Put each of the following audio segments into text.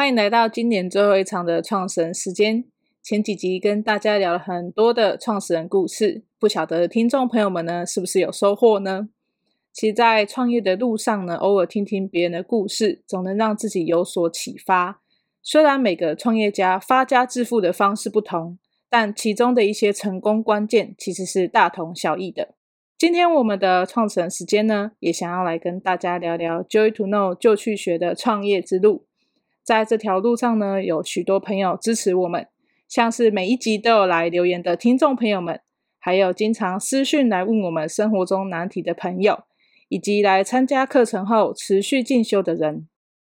欢迎来到今年最后一场的创始人时间。前几集跟大家聊了很多的创始人故事，不晓得听众朋友们呢是不是有收获呢？其实，在创业的路上呢，偶尔听听别人的故事，总能让自己有所启发。虽然每个创业家发家致富的方式不同，但其中的一些成功关键其实是大同小异的。今天我们的创始人时间呢，也想要来跟大家聊聊 Joy to Know 就去学的创业之路。在这条路上呢，有许多朋友支持我们，像是每一集都有来留言的听众朋友们，还有经常私讯来问我们生活中难题的朋友，以及来参加课程后持续进修的人。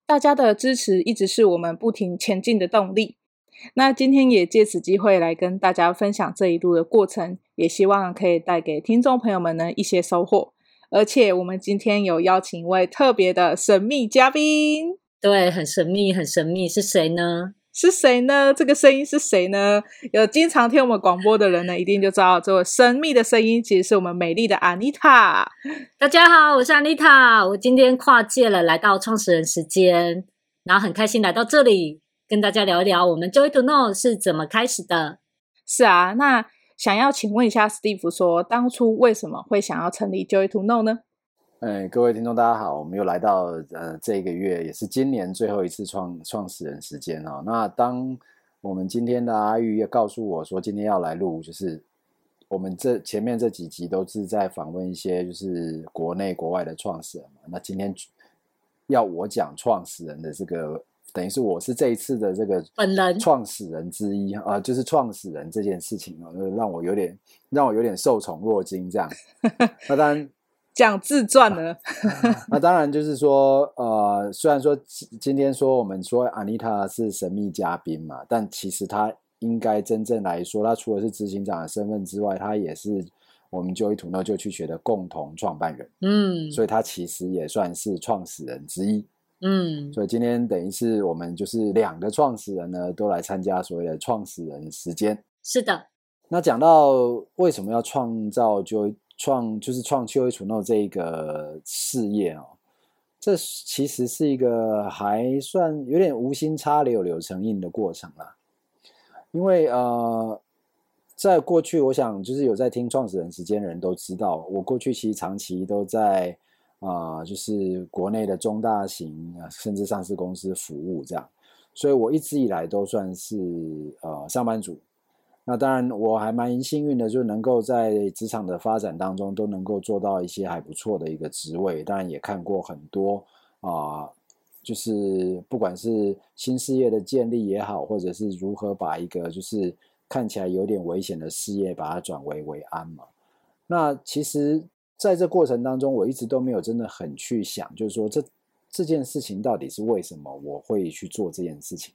大家的支持一直是我们不停前进的动力。那今天也借此机会来跟大家分享这一路的过程，也希望可以带给听众朋友们呢一些收获。而且我们今天有邀请一位特别的神秘嘉宾。对，很神秘，很神秘，是谁呢？是谁呢？这个声音是谁呢？有经常听我们广播的人呢，一定就知道这位神秘的声音，其实是我们美丽的 Anita。大家好，我是 Anita，我今天跨界了，来到创始人时间，然后很开心来到这里，跟大家聊一聊我们 Joy to Know 是怎么开始的。是啊，那想要请问一下 Steve，说当初为什么会想要成立 Joy to Know 呢？哎，各位听众，大家好，我们又来到呃这个月，也是今年最后一次创创始人时间啊、哦。那当我们今天的阿玉也告诉我说，今天要来录，就是我们这前面这几集都是在访问一些就是国内国外的创始人嘛。那今天要我讲创始人的这个，等于是我是这一次的这个本人创始人之一啊、呃，就是创始人这件事情啊，让我有点让我有点受宠若惊这样。那当然。讲自传呢？那当然就是说，呃，虽然说今天说我们说 Anita 是神秘嘉宾嘛，但其实她应该真正来说，她除了是执行长的身份之外，她也是我们 Joy to Know 就去学的共同创办人。嗯，所以她其实也算是创始人之一。嗯，所以今天等于是我们就是两个创始人呢，都来参加所谓的创始人时间。是的。那讲到为什么要创造 Joy。创就是创 Joy to Know 这个事业哦，这其实是一个还算有点无心插柳柳成荫的过程啦。因为呃，在过去，我想就是有在听创始人时间的人都知道，我过去其实长期都在啊、就是国内的中大型甚至上市公司服务这样，所以我一直以来都算是呃上班族。那当然，我还蛮幸运的，就能够在职场的发展当中都能够做到一些还不错的一个职位。当然也看过很多啊、就是不管是新事业的建立也好，或者是如何把一个就是看起来有点危险的事业把它转危为安嘛。那其实在这过程当中，我一直都没有真的很去想，就是说这这件事情到底是为什么我会去做这件事情。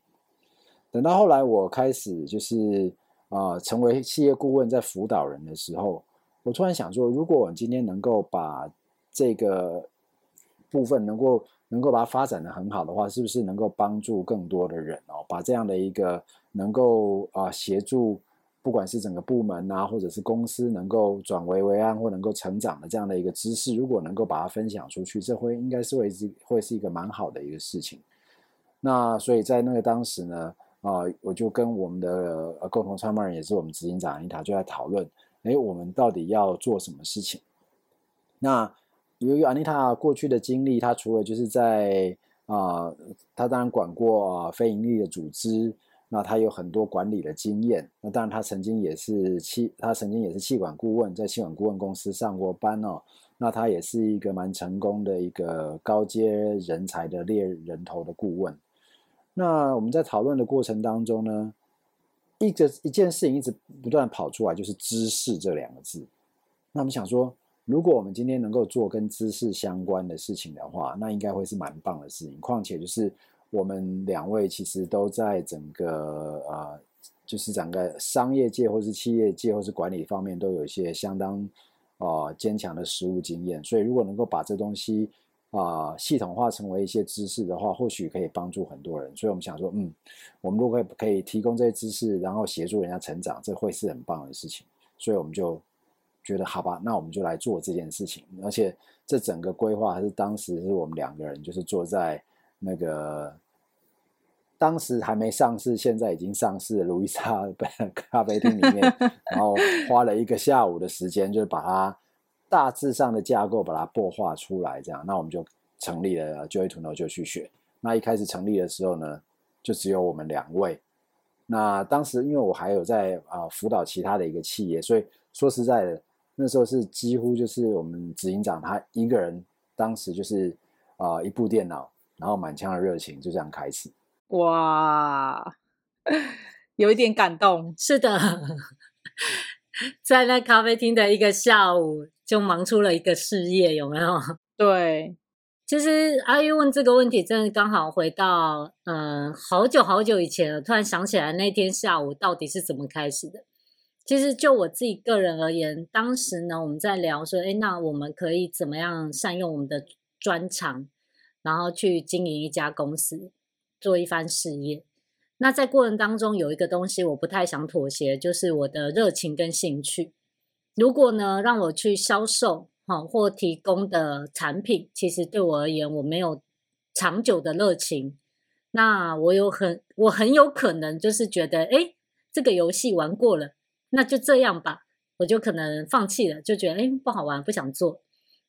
等到后来我开始就是。啊、成为企业顾问，在辅导人的时候，我突然想说，如果我今天能够把这个部分能够能够把它发展得很好的话，是不是能够帮助更多的人哦？把这样的一个能够啊、呃、协助，不管是整个部门啊，或者是公司能够转危为安或能够成长的这样的一个知识，如果能够把它分享出去，这会应该是会是会是一个蛮好的一个事情。那所以在那个当时呢。啊、我就跟我们的呃共同创办人，也是我们执行长 Anita 就在讨论，哎，我们到底要做什么事情？那由于 Anita 过去的经历，她除了就是在啊、她，当然管过、非盈利的组织，那她有很多管理的经验。那当然她曾经也是气，她曾经也是气管顾问，在气管顾问公司上过班哦。那他也是一个蛮成功的一个高阶人才的猎人头的顾问。那我们在讨论的过程当中呢，一个一件事情一直不断跑出来，就是知识这两个字。那我们想说，如果我们今天能够做跟知识相关的事情的话，那应该会是蛮棒的事情。况且就是我们两位其实都在整个呃，就是整个商业界或是企业界或是管理方面都有一些相当呃坚强的实务经验，所以如果能够把这东西。啊，系统化成为一些知识的话，或许可以帮助很多人。所以我们想说，嗯，我们如果可以提供这些知识，然后协助人家成长，这会是很棒的事情。所以我们就觉得，好吧，那我们就来做这件事情。而且这整个规划还是当时是我们两个人，就是坐在那个当时还没上市，现在已经上市的路易莎 咖啡厅里面，然后花了一个下午的时间，就是把它大致上的架构把它擘画出来，这样，那我们就成立了 Joy to Know 就去学。那一开始成立的时候呢，就只有我们两位。那当时因为我还有在啊、呃、辅导其他的一个企业，所以说实在的，那时候是几乎就是我们执行长他一个人，当时就是啊、呃、一部电脑，然后满腔的热情就这样开始。哇，有一点感动。是的，在那咖啡厅的一个下午，就忙出了一个事业，有没有？对。其实阿玉问这个问题，真的刚好回到嗯，好久好久以前了。突然想起来那天下午到底是怎么开始的。其实就我自己个人而言，当时呢，我们在聊说，哎，那我们可以怎么样善用我们的专长，然后去经营一家公司，做一番事业。那在过程当中有一个东西我不太想妥协，就是我的热情跟兴趣。如果呢，让我去销售。好，或提供的产品，其实对我而言，我没有长久的热情。那我有很，我很有可能就是觉得，哎，这个游戏玩过了，那就这样吧，我就可能放弃了，就觉得，哎，不好玩，不想做。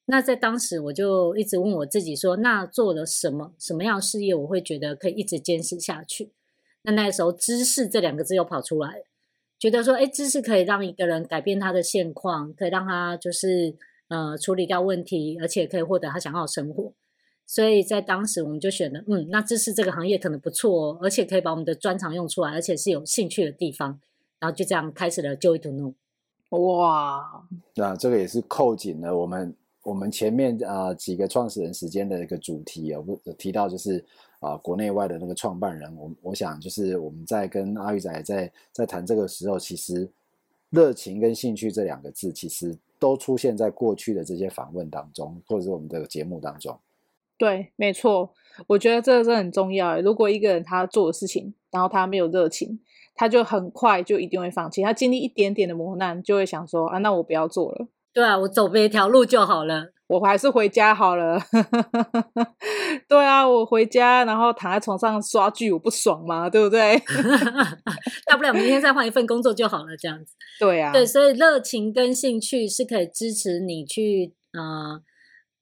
那在当时，我就一直问我自己说，那做了什么，什么样的事业，我会觉得可以一直坚持下去？那那时候，知识这两个字又跑出来了，觉得说，哎，知识可以让一个人改变他的现况，可以让他就是。呃，处理掉问题，而且可以获得他想要的生活，所以在当时我们就选了，嗯，那知识这个行业可能不错哦，而且可以把我们的专长用出来，而且是有兴趣的地方，然后就这样开始了 Joy to Know。哇，那这个也是扣紧了我们我们前面啊、呃、几个创始人时间的一个主题啊，我提到就是啊、呃、国内外的那个创办人，我我想就是我们在跟阿玉仔在在谈这个时候，其实热情跟兴趣这两个字，其实。都出现在过去的这些访问当中，或者是我们的节目当中。对，没错，我觉得这个是很重要。如果一个人他做的事情，然后他没有热情，他就很快就一定会放弃。他经历一点点的磨难，就会想说啊，那我不要做了。对啊，我走别一条路就好了。我还是回家好了。对啊，我回家，然后躺在床上刷剧，我不爽吗？对不对？大不了明天再换一份工作就好了，这样子。对啊，对，所以热情跟兴趣是可以支持你去呃，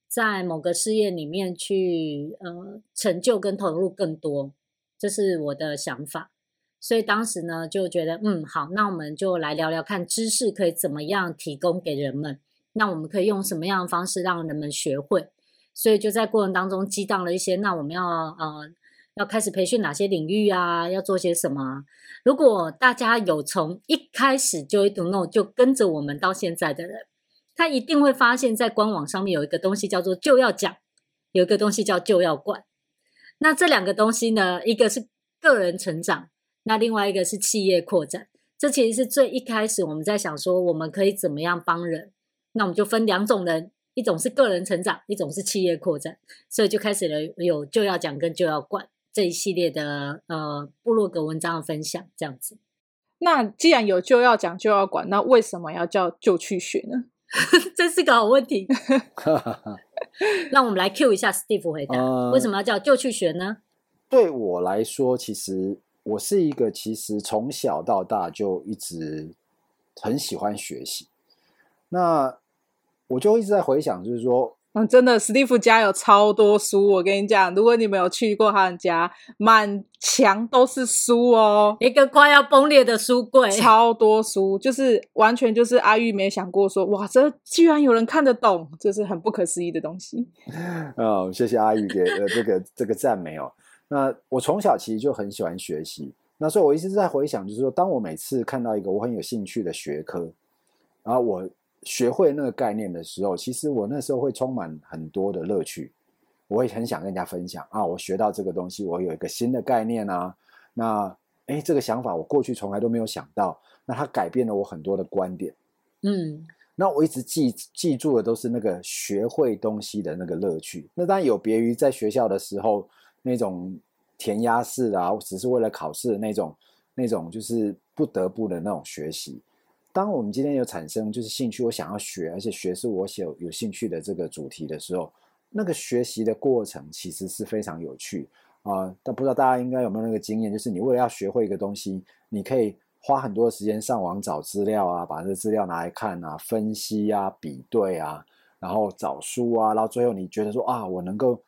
在某个事业里面去呃成就跟投入更多，这是我的想法。所以当时呢，就觉得嗯好，那我们就来聊聊看知识可以怎么样提供给人们。那我们可以用什么样的方式让人们学会？所以就在过程当中激荡了一些。那我们要呃要开始培训哪些领域啊？要做些什么？如果大家有从一开始 Joy to Know 就跟着我们到现在的人，他一定会发现，在官网上面有一个东西叫做就要讲，有一个东西叫就要管。那这两个东西呢，一个是个人成长，那另外一个是企业扩展。这其实是最一开始我们在想说，我们可以怎么样帮人。那我们就分两种人，一种是个人成长，一种是企业扩展，所以就开始了有就要讲跟就要管这一系列的呃部落格文章的分享，这样子。那既然有就要讲就要管，那为什么要叫就去学呢？这是个好问题。让我们来 Q 一下 Steve 回答，呃，为什么要叫就去学呢？对我来说，其实我是一个其实从小到大就一直很喜欢学习。那我就一直在回想，就是说，嗯，真的，史蒂夫家有超多书。我跟你讲，如果你没有去过他们家，满墙都是书哦，一个快要崩裂的书柜，超多书，就是完全就是阿玉没想过说，哇，这居然有人看得懂，这是很不可思议的东西。哦，谢谢阿玉给呃这个这个赞美哦。那我从小其实就很喜欢学习，那所以我一直在回想，就是说，当我每次看到一个我很有兴趣的学科，然后我。学会那个概念的时候，其实我那时候会充满很多的乐趣，我也很想跟人家分享啊，我学到这个东西，我有一个新的概念啊，那哎，这个想法我过去从来都没有想到，那它改变了我很多的观点，嗯，那我一直记记住的都是那个学会东西的那个乐趣，那当然有别于在学校的时候那种填鸭式啊，只是为了考试的那种那种就是不得不的那种学习。当我们今天有产生就是兴趣，我想要学，而且学是我有有兴趣的这个主题的时候，那个学习的过程其实是非常有趣啊，但不知道大家应该有没有那个经验，就是你为了要学会一个东西，你可以花很多时间上网找资料啊，把这资料拿来看啊，分析啊，比对啊，然后找书啊，然后最后你觉得说啊，我能够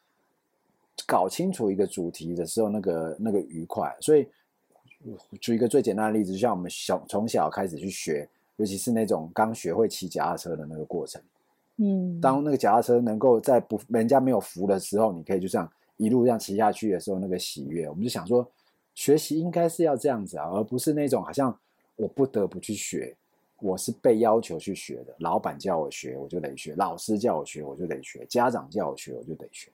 搞清楚一个主题的时候，那个那个愉快。所以举一个最简单的例子，就像我们小从小开始去学，尤其是那种刚学会骑脚踏车的那个过程，嗯，当那个脚踏车能够在不人家没有扶的时候，你可以就这样。一路这样骑下去的时候，那个喜悦，我们就想说，学习应该是要这样子啊，而不是那种好像我不得不去学，我是被要求去学的，老板叫我学我就得学，老师叫我学我就得学，家长叫我学我就得学，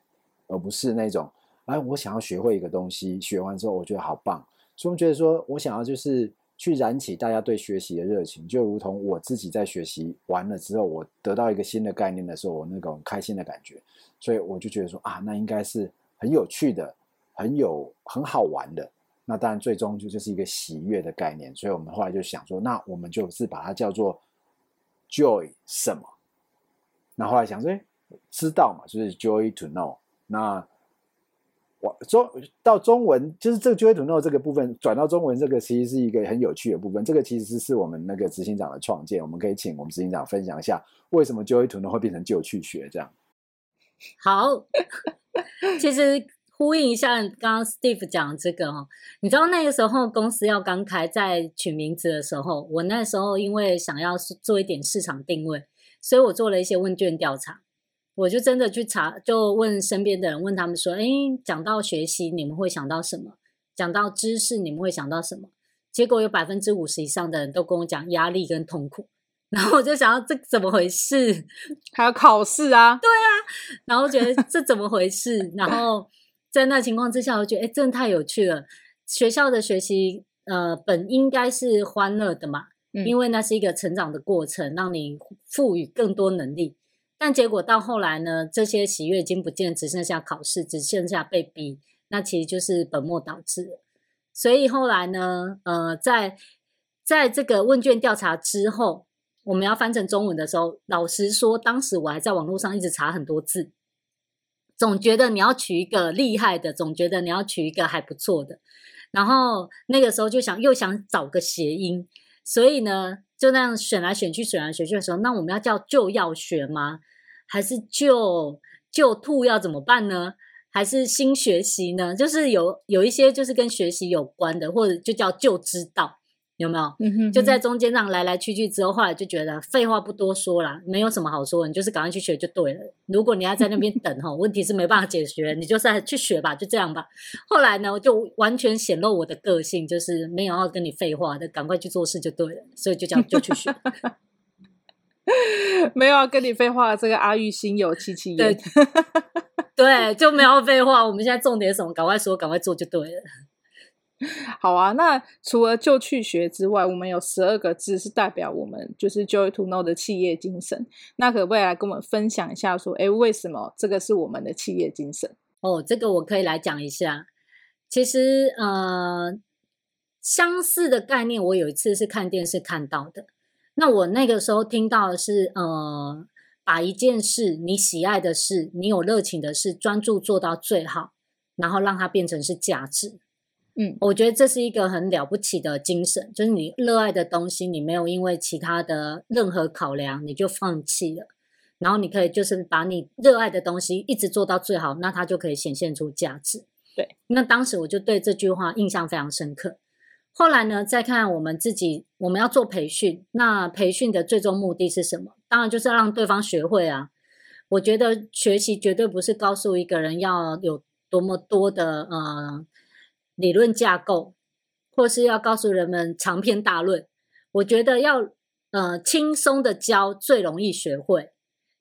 而不是那种哎，我想要学会一个东西，学完之后我觉得好棒，所以我觉得说我想要就是去燃起大家对学习的热情，就如同我自己在学习完了之后，我得到一个新的概念的时候，我那种开心的感觉，所以我就觉得说啊，那应该是。很有趣的，很有很好玩的，那当然最终就就是一个喜悦的概念。所以我们后来就想说，那我们就是把它叫做 joy 什么？那后来想说，知道嘛，就是 joy to know。那我中到中文，就是这个 joy to know 这个部分转到中文，这个其实是一个很有趣的部分。这个其实是我们那个执行长的创建，我们可以请我们执行长分享一下，为什么 joy to know 会变成旧去学这样。好。其实呼应一下刚刚 Steve 讲的这个哦，你知道那个时候公司要刚开，在取名字的时候，我那时候因为想要做一点市场定位，所以我做了一些问卷调查，我就真的去查，就问身边的人，问他们说：“哎，讲到学习，你们会想到什么？讲到知识，你们会想到什么？”结果有百分之五十以上的人都跟我讲压力跟痛苦。然后我就想到这怎么回事？还要考试啊？对啊，然后觉得这怎么回事？然后在那情况之下，我觉得哎，真的太有趣了。学校的学习，呃，本应该是欢乐的嘛，嗯，因为那是一个成长的过程，让你赋予更多能力。但结果到后来呢，这些喜悦已经不见，只剩下考试，只剩下被逼，那其实就是本末倒置。所以后来呢，呃，在在这个问卷调查之后。我们要翻成中文的时候，老实说，当时我还在网络上一直查很多字，总觉得你要取一个厉害的，总觉得你要取一个还不错的，然后那个时候就想又想找个谐音，所以呢，就那样选来选去，选来选去的时候，那我们要叫就要学吗？还是就就吐要怎么办呢？还是新学习呢？就是有有一些就是跟学习有关的，或者就叫旧知道。有没有？嗯哼哼，就在中间这样来来去去之后，后来就觉得废话不多说啦，没有什么好说，你就是赶快去学就对了。如果你要在那边 等哈，问题是没办法解决，你就是去学吧，就这样吧。后来呢，我就完全显露我的个性，就是没有要跟你废话的，赶快去做事就对了。所以就这样就去学，没有要跟你废话。这个阿玉心有戚戚焉，对，就没有废话。我们现在重点什么？赶快说，赶快做就对了。好啊，那除了就去学之外，我们有十二个字是代表我们就是 Joy to Know 的企业精神。那可不可以来跟我们分享一下，说，哎，为什么这个是我们的企业精神？哦，这个我可以来讲一下。其实，呃，相似的概念，我有一次是看电视看到的。那我那个时候听到的是，呃，把一件事你喜爱的事，你有热情的事，专注做到最好，然后让它变成是价值。嗯，我觉得这是一个很了不起的精神，就是你热爱的东西，你没有因为其他的任何考量，你就放弃了，然后你可以就是把你热爱的东西一直做到最好，那它就可以显现出价值。对，那当时我就对这句话印象非常深刻。后来呢，再看我们自己，我们要做培训，那培训的最终目的是什么？当然就是让对方学会啊。我觉得学习绝对不是告诉一个人要有多么多的呃。理论架构，或是要告诉人们长篇大论，我觉得要呃轻松的教最容易学会。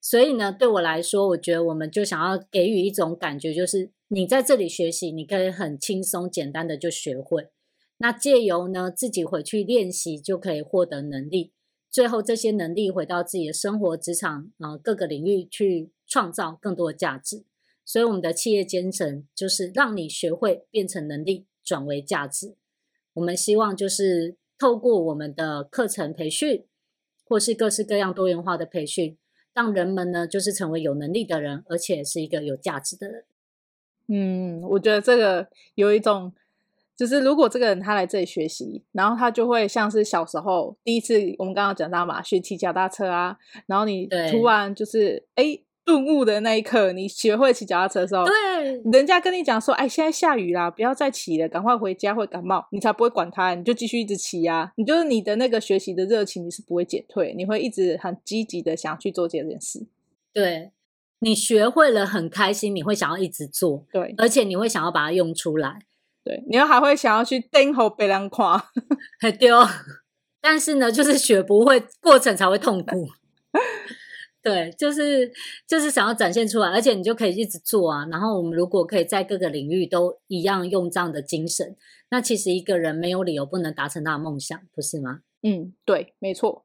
所以呢，对我来说，我觉得我们就想要给予一种感觉，就是你在这里学习，你可以很轻松简单的就学会。那借由呢自己回去练习，就可以获得能力。最后这些能力回到自己的生活、职场啊、呃、各个领域去创造更多的价值。所以，我们的企业精神就是让你学会变成能力，转为价值。我们希望就是透过我们的课程培训，或是各式各样多元化的培训，让人们呢就是成为有能力的人，而且是一个有价值的人。嗯，我觉得这个有一种，就是如果这个人他来这里学习，然后他就会像是小时候第一次我们刚刚讲到嘛，学骑脚踏车啊，然后你突然就是哎。顿悟的那一刻，你学会骑脚踏车的时候，对，人家跟你讲说，哎，现在下雨啦，不要再骑了，赶快回家会感冒，你才不会管他，你就继续一直骑呀。你就是你的那个学习的热情，你是不会减退，你会一直很积极的想要去做这件事。对，你学会了很开心，你会想要一直做，对，而且你会想要把它用出来，对，你又还会想要去盯候别人夸，很丢。但是呢，就是学不会，过程才会痛苦。对，就是就是想要展现出来，而且你就可以一直做啊。然后我们如果可以在各个领域都一样用这样的精神，那其实一个人没有理由不能达成他的梦想，不是吗？嗯，对，没错，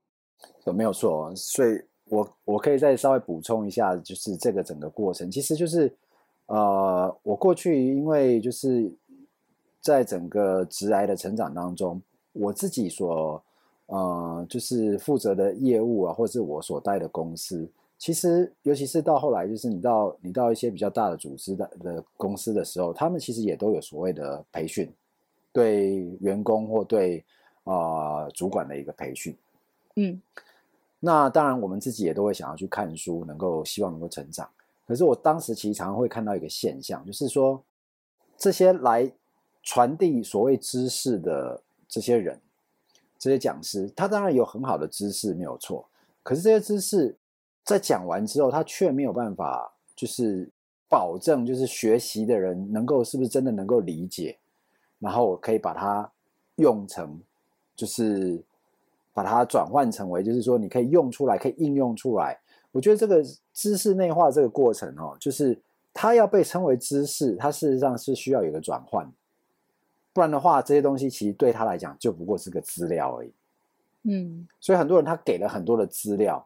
没有错。所以我我可以再稍微补充一下，就是这个整个过程，其实就是呃，我过去因为就是在整个直癌的成长当中，我自己所。呃，就是负责的业务啊，或者是我所带的公司，其实尤其是到后来，就是你到你到一些比较大的组织的的公司的时候，他们其实也都有所谓的培训，对员工或对啊、呃、主管的一个培训。嗯，那当然我们自己也都会想要去看书，能够希望能够成长。可是我当时其实常常会看到一个现象，就是说这些来传递所谓知识的这些人。这些讲师，他当然有很好的知识，没有错。可是这些知识在讲完之后，他却没有办法，就是保证，就是学习的人能够是不是真的能够理解，然后可以把它用成，就是把它转换成为，就是说你可以用出来，可以应用出来。我觉得这个知识内化这个过程哦，就是它要被称为知识，它事实上是需要有个转换。不然的话，这些东西其实对他来讲就不过是个资料而已。嗯，所以很多人他给了很多的资料，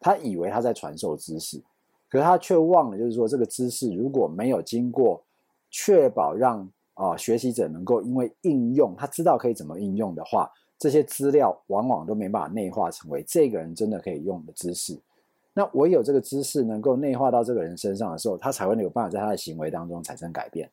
他以为他在传授知识，可是他却忘了，就是说这个知识如果没有经过确保让啊、呃、学习者能够因为应用，他知道可以怎么应用的话，这些资料往往都没办法内化成为这个人真的可以用的知识。那唯有这个知识能够内化到这个人身上的时候，他才会有办法在他的行为当中产生改变。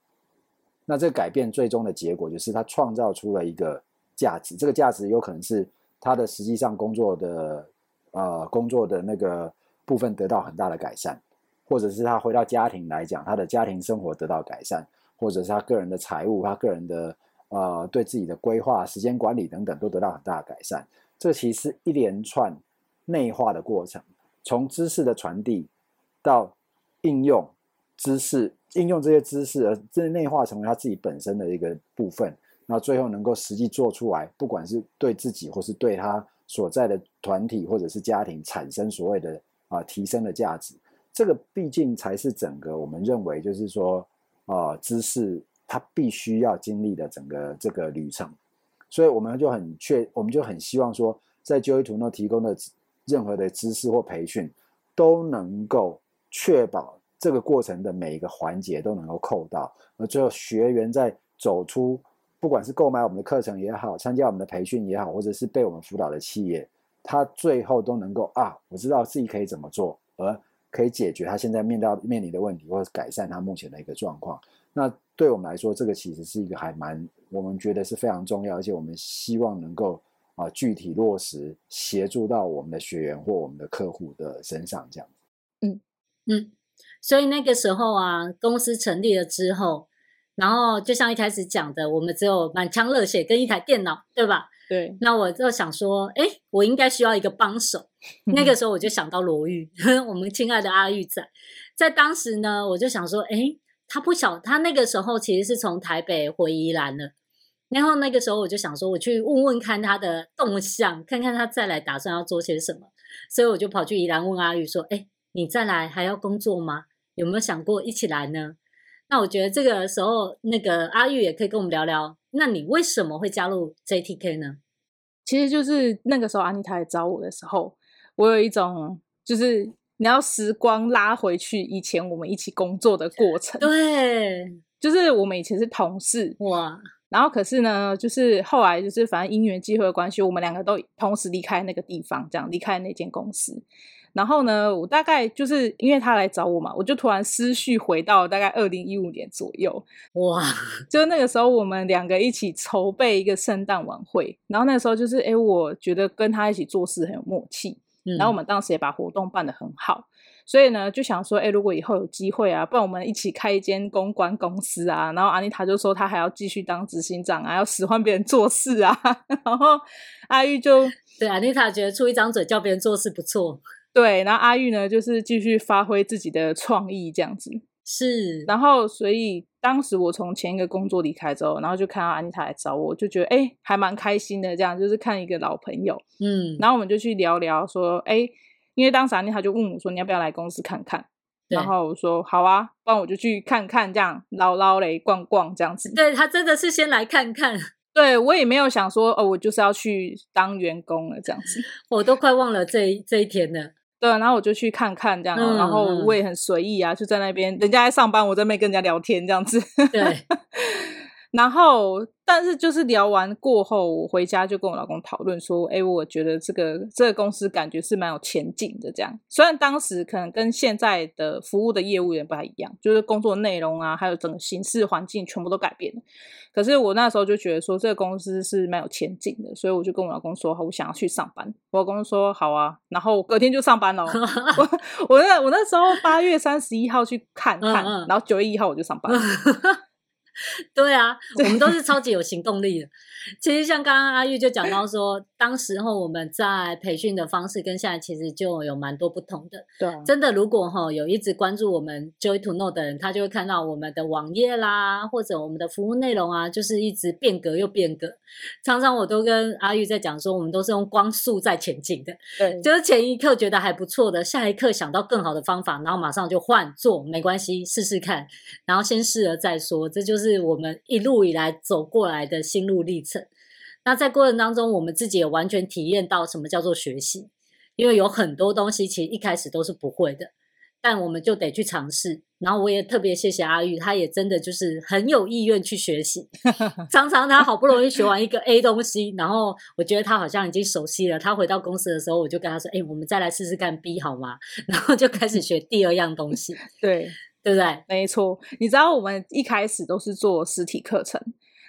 那这个改变最终的结果就是他创造出了一个价值，这个价值有可能是他的实际上工作的呃工作的那个部分得到很大的改善，或者是他回到家庭来讲，他的家庭生活得到改善，或者是他个人的财务、他个人的呃对自己的规划、时间管理等等都得到很大的改善。这其实一连串内化的过程，从知识的传递到应用知识。应用这些知识，而这内化成为他自己本身的一个部分，那最后能够实际做出来，不管是对自己或是对他所在的团体或者是家庭产生所谓的啊提升的价值，这个毕竟才是整个我们认为就是说啊知识它必须要经历的整个这个旅程，所以我们就很确，我们就很希望说，在 Joy t o n o 提供的任何的知识或培训都能够确保。这个过程的每一个环节都能够扣到，而最后学员在走出，不管是购买我们的课程也好，参加我们的培训也好，或者是被我们辅导的企业，他最后都能够啊，我知道自己可以怎么做，而可以解决他现在面到面临的问题，或者改善他目前的一个状况。那对我们来说，这个其实是一个还蛮我们觉得是非常重要，而且我们希望能够啊具体落实，协助到我们的学员或我们的客户的身上，这样。嗯嗯。所以那个时候啊，公司成立了之后，然后就像一开始讲的，我们只有满腔热血跟一台电脑，对吧？对。那我就想说，哎，我应该需要一个帮手。那个时候我就想到罗玉，我们亲爱的阿玉仔，在当时呢，我就想说，哎，他不晓，他那个时候其实是从台北回宜兰了。然后那个时候我就想说，我去问问看他的动向，看看他再来打算要做些什么。所以我就跑去宜兰问阿玉说，哎。你再来还要工作吗？有没有想过一起来呢？那我觉得这个时候，那个阿玉也可以跟我们聊聊。那你为什么会加入 JTK 呢？其实就是那个时候，安妮塔来找我的时候，我有一种就是你要时光拉回去以前我们一起工作的过程。对，就是我们以前是同事哇。然后可是呢，就是后来就是反正因缘际会的关系，我们两个都同时离开那个地方，这样离开那间公司。然后呢，我大概就是因为他来找我嘛，我就突然思绪回到大概二零一五年左右，哇！就那个时候我们两个一起筹备一个圣诞晚会，然后那个时候就是哎，我觉得跟他一起做事很有默契，嗯、然后我们当时也把活动办得很好，所以呢就想说，哎，如果以后有机会啊，不然我们一起开一间公关公司啊。然后安妮塔就说她还要继续当执行长啊，要使唤别人做事啊。然后阿玉就对安妮塔觉得出一张嘴叫别人做事不错。对，然后阿玉呢，就是继续发挥自己的创意这样子。是，然后所以当时我从前一个工作离开之后，然后就看到安妮塔来找我，就觉得哎，还蛮开心的。这样就是看一个老朋友，嗯，然后我们就去聊聊，说哎，因为当时安妮塔就问我说，你要不要来公司看看？然后我说好啊，不然我就去看看，这样捞捞嘞，逛逛这样子。对，他真的是先来看看，对我也没有想说哦，我就是要去当员工了这样子，我都快忘了这这一天了。对，然后我就去看看这样，嗯、然后我也很随意啊，就在那边，人家在上班，我在那边跟人家聊天这样子。对，然后。但是就是聊完过后，我回家就跟我老公讨论说：“哎，我觉得这个这个公司感觉是蛮有前景的。这样，虽然当时可能跟现在的服务的业务员不太一样，就是工作内容啊，还有整个形式环境全部都改变了。可是我那时候就觉得说，这个公司是蛮有前景的，所以我就跟我老公说，我想要去上班。我老公说好啊，然后隔天就上班了。我我那我那时候八月三十一号去看看，然后九月一号我就上班了。”对啊，我们都是 超级有行动力的。其实像刚刚阿玉就讲到 说，当时候我们在培训的方式跟现在其实就有蛮多不同的。对，真的，如果哈有一直关注我们 Joy to Know 的人，他就会看到我们的网页啦，或者我们的服务内容啊，就是一直变革又变革。常常我都跟阿玉在讲说，我们都是用光速在前进的。对，就是前一刻觉得还不错的，下一刻想到更好的方法，然后马上就换做，没关系，试试看，然后先试了再说。这就是我们一路以来走过来的心路历程。那在过程当中，我们自己也完全体验到什么叫做学习，因为有很多东西其实一开始都是不会的，但我们就得去尝试。然后我也特别谢谢阿玉，他也真的就是很有意愿去学习。常常他好不容易学完一个 A 东西，然后我觉得他好像已经熟悉了。他回到公司的时候，我就跟他说：“哎，我们再来试试看 B 好吗？”然后就开始学第二样东西。对，对不对？没错。你知道我们一开始都是做实体课程。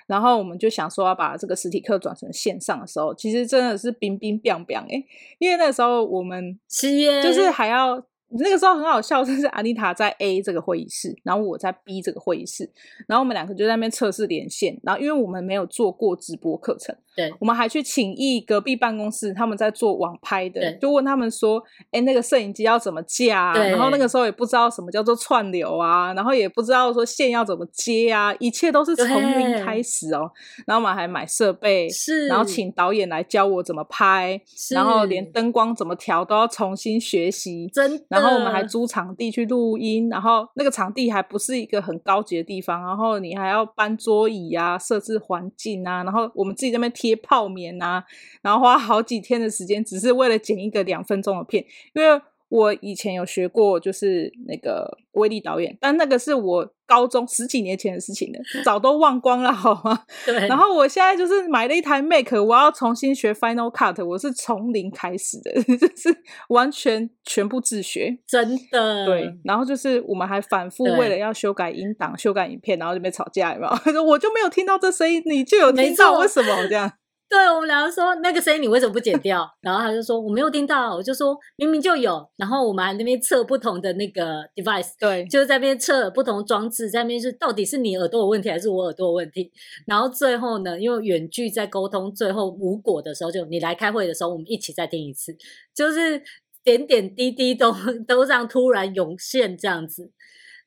然后我们就想说要把这个实体课转成线上的时候，其实真的是冰冰冰冰哎，因为那时候我们就是还要。那个时候很好笑，就是安妮塔在 A 这个会议室，然后我在 B 这个会议室，然后我们两个就在那边测试连线。然后因为我们没有做过直播课程，对，我们还去请益隔壁办公室，他们在做网拍的，就问他们说：“哎，那个摄影机要怎么架啊？”然后那个时候也不知道什么叫做串流啊，然后也不知道说线要怎么接啊，一切都是从零开始哦。然后我们还买设备，是，然后请导演来教我怎么拍，然后连灯光怎么调都要重新学习，真的。然后我们还租场地去录音，然后那个场地还不是一个很高级的地方，然后你还要搬桌椅啊，设置环境啊，然后我们自己在那边贴泡棉啊，然后花好几天的时间，只是为了剪一个两分钟的片，因为。我以前有学过，就是那个威力导演，但那个是我高中十几年前的事情了，早都忘光了，好吗？对。然后我现在就是买了一台 Mac，我要重新学 Final Cut，我是从零开始的，就是完全全部自学，真的。对。然后就是我们还反复为了要修改音档、修改影片，然后就被吵架，有没有？我就没有听到这声音，你就有听到，为什么这样？对，我们两个说那个声音你为什么不剪掉？然后他就说我没有听到，我就说明明就有。然后我们还那边测不同的那个 device，对，就是在那边测不同装置，在那边是到底是你耳朵有问题还是我耳朵有问题？然后最后呢，因为远距在沟通，最后无果的时候，就你来开会的时候，我们一起再听一次，就是点点滴滴都都这样突然涌现这样子。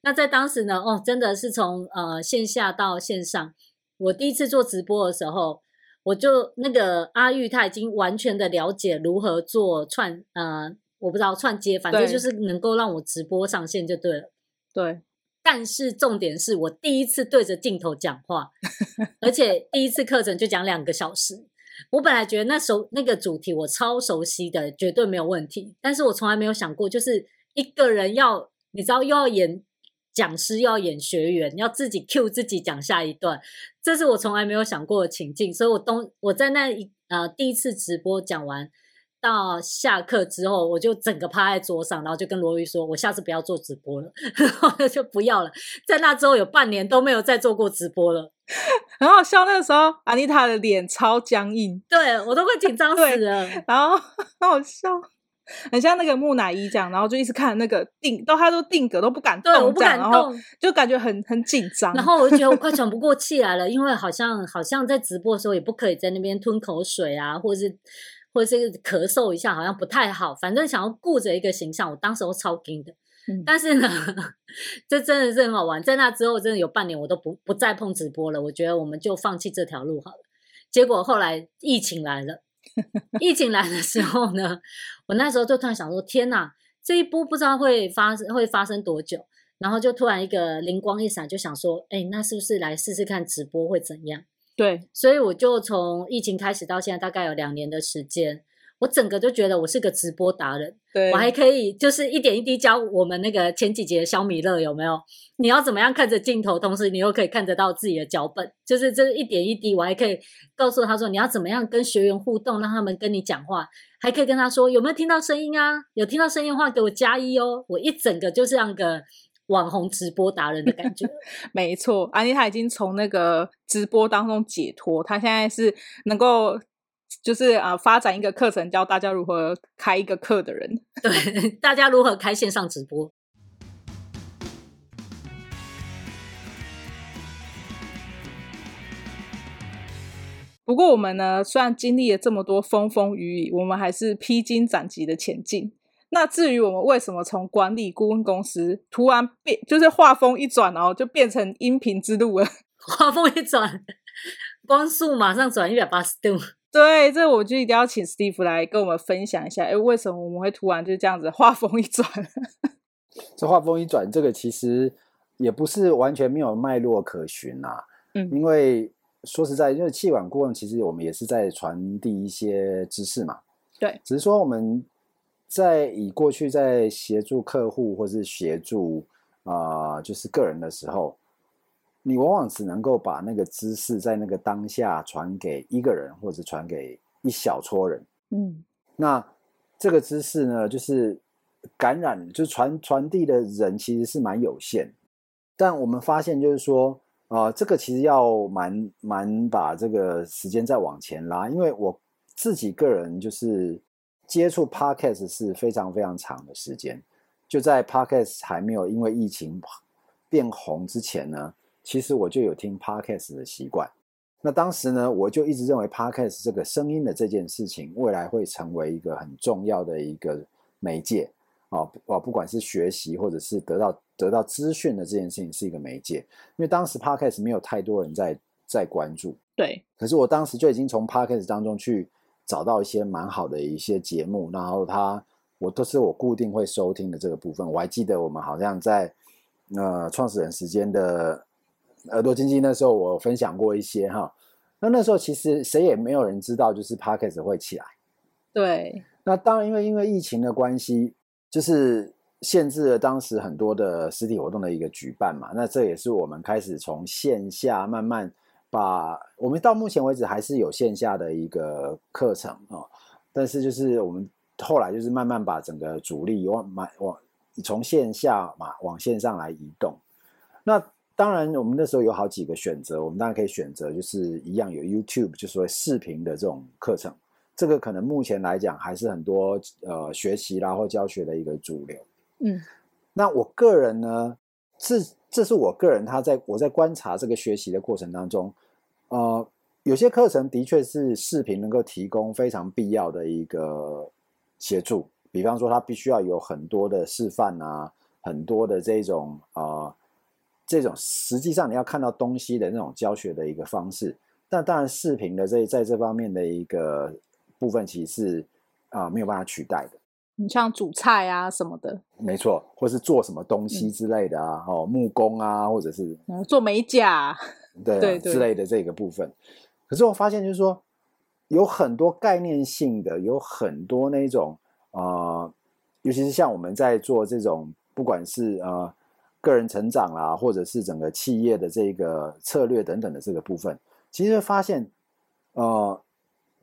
那在当时呢，哦，真的是从呃线下到线上，我第一次做直播的时候。我就那个阿玉，他已经完全的了解如何做串，呃，我不知道串接，反正就是能够让我直播上线就对了。对，但是重点是我第一次对着镜头讲话，而且第一次课程就讲两个小时。我本来觉得那时候那个主题我超熟悉的，绝对没有问题。但是我从来没有想过，就是一个人要，你知道，又要演。讲师要演学员，要自己 cue 自己讲下一段，这是我从来没有想过的情境。所以我东我在那一呃第一次直播讲完到下课之后，我就整个趴在桌上，然后就跟罗玉说：“我下次不要做直播了。”然后就不要了。在那之后有半年都没有再做过直播了，很好笑。那个时候安妮塔的脸超僵硬，对我都快紧张死了。然后 很好笑。很像那个木乃伊这样，然后就一直看那个定，到他都定格都不敢动，对，我不敢动，就感觉很很紧张。然后我就觉得我快喘不过气来了，因为好像好像在直播的时候也不可以在那边吞口水啊，或者是或者是咳嗽一下，好像不太好。反正想要顾着一个形象，我当时都超惊的。嗯、但是呢，这真的是很好玩。在那之后，真的有半年我都不不再碰直播了。我觉得我们就放弃这条路好了。结果后来疫情来了。疫情来的时候呢，我那时候就突然想说：天哪，这一波不知道会发生会发生多久。然后就突然一个灵光一闪，就想说：哎，那是不是来试试看直播会怎样？对，所以我就从疫情开始到现在，大概有两年的时间。我整个就觉得我是个直播达人，对，我还可以就是一点一滴教我们那个前几节的小米乐有没有？你要怎么样看着镜头，同时你又可以看得到自己的脚本，就是这一点一滴，我还可以告诉他说你要怎么样跟学员互动，让他们跟你讲话，还可以跟他说有没有听到声音啊？有听到声音的话给我加一哦。我一整个就是像个网红直播达人的感觉。没错，安妮她已经从那个直播当中解脱，她现在是能够。就是啊，发展一个课程，教大家如何开一个课的人。对，大家如何开线上直播。不过我们呢，虽然经历了这么多风风雨雨，我们还是披荆斩棘的前进。那至于我们为什么从管理顾问公司突然变，就是画风一转，然后就变成音频之路了？画风一转，光速马上转一百八十度。对，这我就一定要请 Steve 来跟我们分享一下，哎，为什么我们会突然就这样子画风一转？这画风一转，这个其实也不是完全没有脉络可循啊。嗯，因为说实在，因为气管顾问其实我们也是在传递一些知识嘛。对，只是说我们在以过去在协助客户或是协助啊、呃，就是个人的时候。你往往只能够把那个知识在那个当下传给一个人，或者传给一小撮人。嗯，那这个知识呢，就是感染，就是传传递的人其实是蛮有限。但我们发现，就是说，啊、呃，这个其实要蛮蛮把这个时间再往前拉，因为我自己个人就是接触 Podcast 是非常非常长的时间，就在 Podcast 还没有因为疫情变红之前呢。其实我就有听 Podcast 的习惯，那当时呢，我就一直认为 Podcast 这个声音的这件事情，未来会成为一个很重要的一个媒介。啊，哦，不管是学习或者是得到得到资讯的这件事情是一个媒介，因为当时 Podcast 没有太多人在在关注，对，可是我当时就已经从 Podcast 当中去找到一些蛮好的一些节目，然后它我都是我固定会收听的这个部分，我还记得我们好像在呃创始人时间的。耳朵经济那时候我分享过一些哈，那那时候其实谁也没有人知道，就是 Podcast 会起来。对，那当然因为因为疫情的关系，就是限制了当时很多的实体活动的一个举办嘛。那这也是我们开始从线下慢慢把我们到目前为止还是有线下的一个课程啊，但是就是我们后来就是慢慢把整个主力往往往从线下嘛往线上来移动，那。当然，我们那时候有好几个选择，我们当然可以选择，就是一样有 YouTube，就是说视频的这种课程。这个可能目前来讲还是很多呃学习啦或教学的一个主流。嗯，那我个人呢，这这是我个人，他在我在观察这个学习的过程当中，呃，有些课程的确是视频能够提供非常必要的一个协助，比方说他必须要有很多的示范啊，很多的这种啊。呃这种实际上你要看到东西的那种教学的一个方式，但当然视频的这在这方面的一个部分，其实是啊、呃、没有办法取代的。你像煮菜啊什么的，没错，或是做什么东西之类的啊，嗯、哦木工啊，或者是做美甲，对、啊、对，对之类的这个部分。可是我发现就是说，有很多概念性的，有很多那种啊、呃，尤其是像我们在做这种，不管是啊。呃个人成长啦，或者是整个企业的这个策略等等的这个部分，其实发现，呃，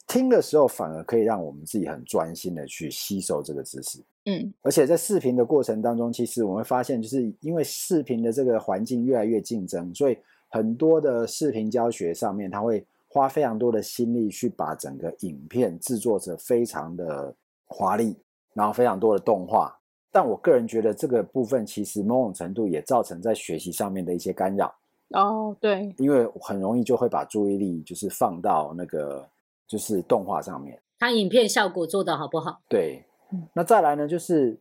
听的时候反而可以让我们自己很专心的去吸收这个知识。嗯，而且在视频的过程当中，其实我们会发现，就是因为视频的这个环境越来越竞争，所以很多的视频教学上面，他会花非常多的心力去把整个影片制作成非常的华丽，然后非常多的动画。但我个人觉得这个部分其实某种程度也造成在学习上面的一些干扰。哦，对，因为很容易就会把注意力就是放到那个就是动画上面。它影片效果做得好不好？对，那再来呢，就是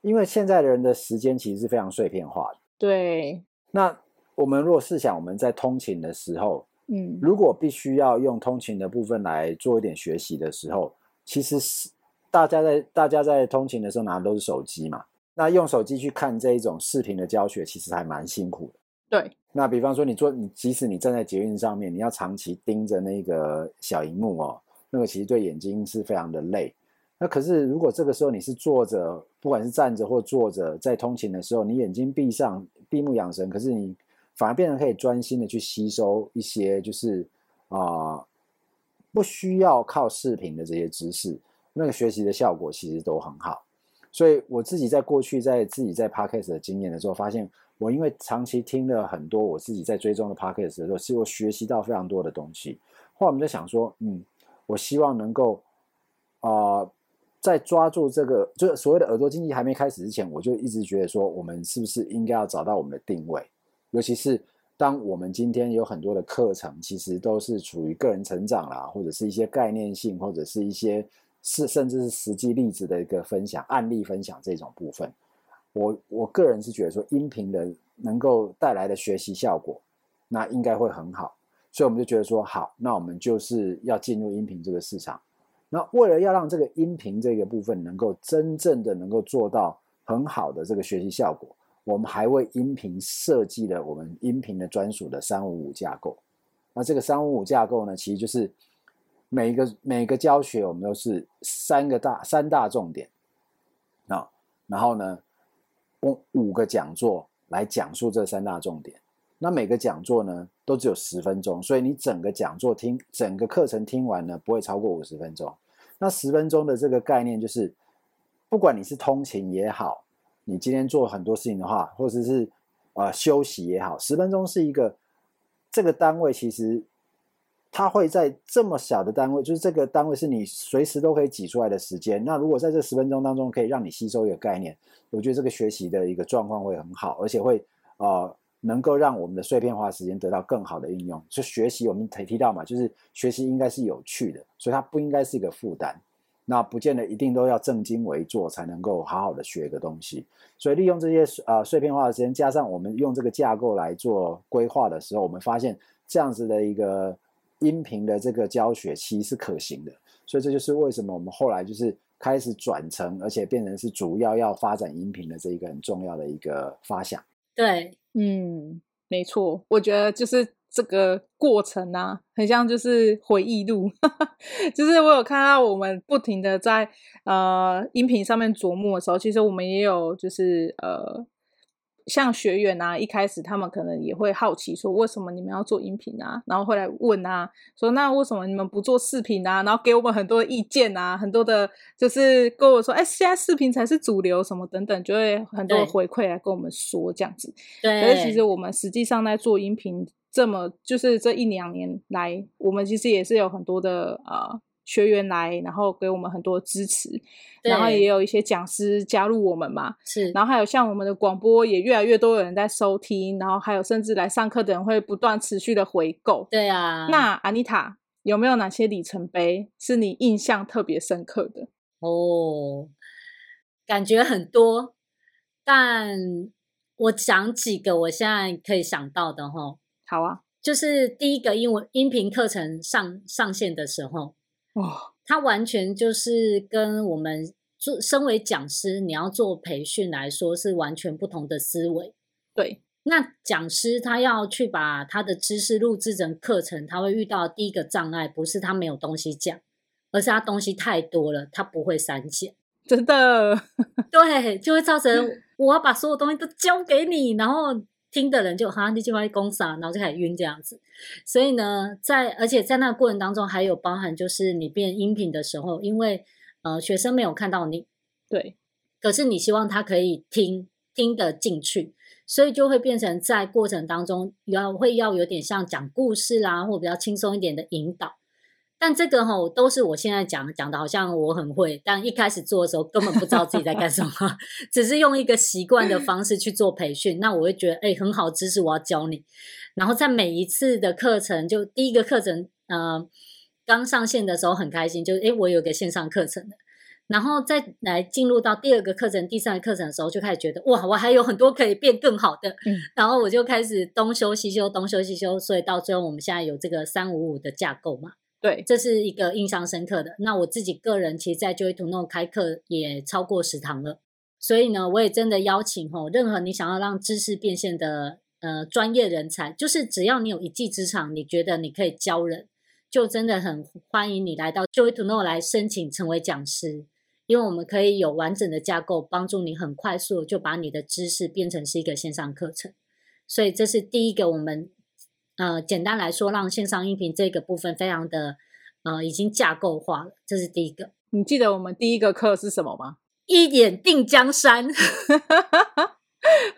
因为现在的人的时间其实是非常碎片化的。对，那我们如果试想我们在通勤的时候，嗯，如果必须要用通勤的部分来做一点学习的时候，其实是。大家在大家在通勤的时候拿的都是手机嘛，那用手机去看这一种视频的教学，其实还蛮辛苦的。对，那比方说你坐你即使你站在捷运上面，你要长期盯着那个小荧幕哦，那个其实对眼睛是非常的累。那可是如果这个时候你是坐着，不管是站着或坐着，在通勤的时候，你眼睛闭上，闭目养神，可是你反而变成可以专心的去吸收一些就是啊、呃、不需要靠视频的这些知识。那个学习的效果其实都很好，所以我自己在过去在自己在 Podcast 的经验的时候，发现我因为长期听了很多我自己在追踪的 Podcast 的时候，其实我学习到非常多的东西。后来我们就想说，嗯，我希望能够啊、在抓住这个，就是所谓的耳朵经济还没开始之前，我就一直觉得说，我们是不是应该要找到我们的定位？尤其是当我们今天有很多的课程，其实都是处于个人成长啦，或者是一些概念性，或者是一些。是，甚至是实际例子的一个分享、案例分享这种部分，我我个人是觉得说，音频的能够带来的学习效果，那应该会很好，所以我们就觉得说，好，那我们就是要进入音频这个市场。那为了要让这个音频这个部分能够真正的能够做到很好的这个学习效果，我们还为音频设计了我们音频的专属的三五五架构。那这个三五五架构呢，其实就是。每个每个教学，我们都是三个大三大重点，啊，然后呢，用五个讲座来讲述这三大重点。那每个讲座呢，都只有十分钟，所以你整个讲座听整个课程听完呢，不会超过五十分钟。那十分钟的这个概念就是，不管你是通勤也好，你今天做很多事情的话，或者是呃休息也好，十分钟是一个这个单位其实。它会在这么小的单位，就是这个单位是你随时都可以挤出来的时间。那如果在这十分钟当中可以让你吸收一个概念，我觉得这个学习的一个状况会很好，而且会呃能够让我们的碎片化时间得到更好的应用。就学习我们提提到嘛，就是学习应该是有趣的，所以它不应该是一个负担。那不见得一定都要正襟危坐才能够好好的学一个东西。所以利用这些呃碎片化的时间，加上我们用这个架构来做规划的时候，我们发现这样子的一个。音频的这个教学其实是可行的，所以这就是为什么我们后来就是开始转成，而且变成是主要要发展音频的这一个很重要的一个发想。对，嗯，没错，我觉得就是这个过程啊，很像就是回忆录，就是我有看到我们不停的在呃音频上面琢磨的时候，其实我们也有就是呃。像学员啊，一开始他们可能也会好奇说，为什么你们要做音频啊？然后会来问啊，说那为什么你们不做视频啊？然后给我们很多意见啊，很多的，就是跟我说，哎，现在视频才是主流，什么等等，就会很多的回馈来跟我们说这样子。对。可是其实我们实际上在做音频，这么就是这一两年来，我们其实也是有很多的呃。学员来，然后给我们很多支持，然后也有一些讲师加入我们嘛，是，然后还有像我们的广播也越来越多有人在收听，然后还有甚至来上课的人会不断持续的回购。对啊，那安妮塔有没有哪些里程碑是你印象特别深刻的？哦，感觉很多，但我讲几个我现在可以想到的哈。好啊，就是第一个英文音频课程上上线的时候。哦，他完全就是跟我们做身为讲师，你要做培训来说是完全不同的思维。对，那讲师他要去把他的知识录制成课程，他会遇到第一个障碍，不是他没有东西讲，而是他东西太多了，他不会删减。真的，对，就会造成我要把所有东西都交给你，然后听的人就哈，你今晚公啥，然后就开始晕这样子。所以呢，在而且在那个过程当中，还有包含就是你变音频的时候，因为呃学生没有看到你，对，可是你希望他可以听听得进去，所以就会变成在过程当中要会要有点像讲故事啦，或比较轻松一点的引导。但这个吼都是我现在讲讲的，好像我很会，但一开始做的时候根本不知道自己在干什么，只是用一个习惯的方式去做培训。那我会觉得，哎，很好知识，我要教你。然后在每一次的课程，就第一个课程，呃，刚上线的时候很开心，就是哎，我有个线上课程的。然后再来进入到第二个课程、第三个课程的时候，就开始觉得，哇，我还有很多可以变更好的。嗯，然后我就开始东修西修，东修西修，所以到最后我们现在有这个三五五的架构嘛。对，这是一个印象深刻的。那我自己个人，其实，在 Joy to Know 开课也超过十堂了。所以呢，我也真的邀请吼，任何你想要让知识变现的呃专业人才，就是只要你有一技之长，你觉得你可以教人，就真的很欢迎你来到 Joy to Know 来申请成为讲师，因为我们可以有完整的架构，帮助你很快速就把你的知识变成是一个线上课程。所以这是第一个我们。呃，简单来说，让线上音频这个部分非常的呃，已经架构化了，这是第一个。你记得我们第一个课是什么吗？一眼定江山，很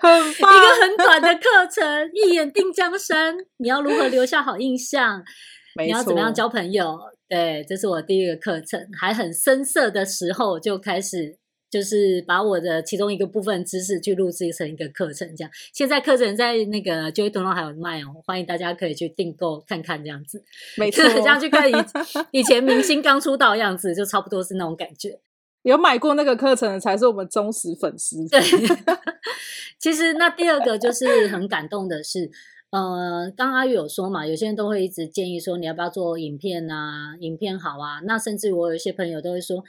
棒，一个很短的课程，一眼定江山。你要如何留下好印象？你要怎么样交朋友？对，这是我第一个课程，还很生涩的时候就开始。就是把我的其中一个部分知识去录制成一个课程，这样。现在课程在那个 Joy to Know 还有卖哦，欢迎大家可以去订购看看这样子。每次，这样去看以以前明星刚出道的样子，就差不多是那种感觉。有买过那个课程的才是我们忠实粉丝。对，其实那第二个就是很感动的是，呃，刚阿玉有说嘛，有些人都会一直建议说，你要不要做影片啊？影片好啊。那甚至我有一些朋友都会说。